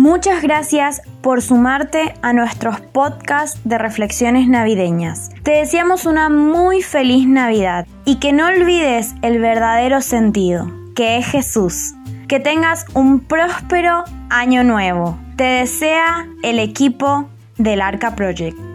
Muchas gracias por sumarte a nuestros podcasts de reflexiones navideñas. Te deseamos una muy feliz Navidad y que no olvides el verdadero sentido, que es Jesús. Que tengas un próspero año nuevo. Te desea el equipo del Arca Project.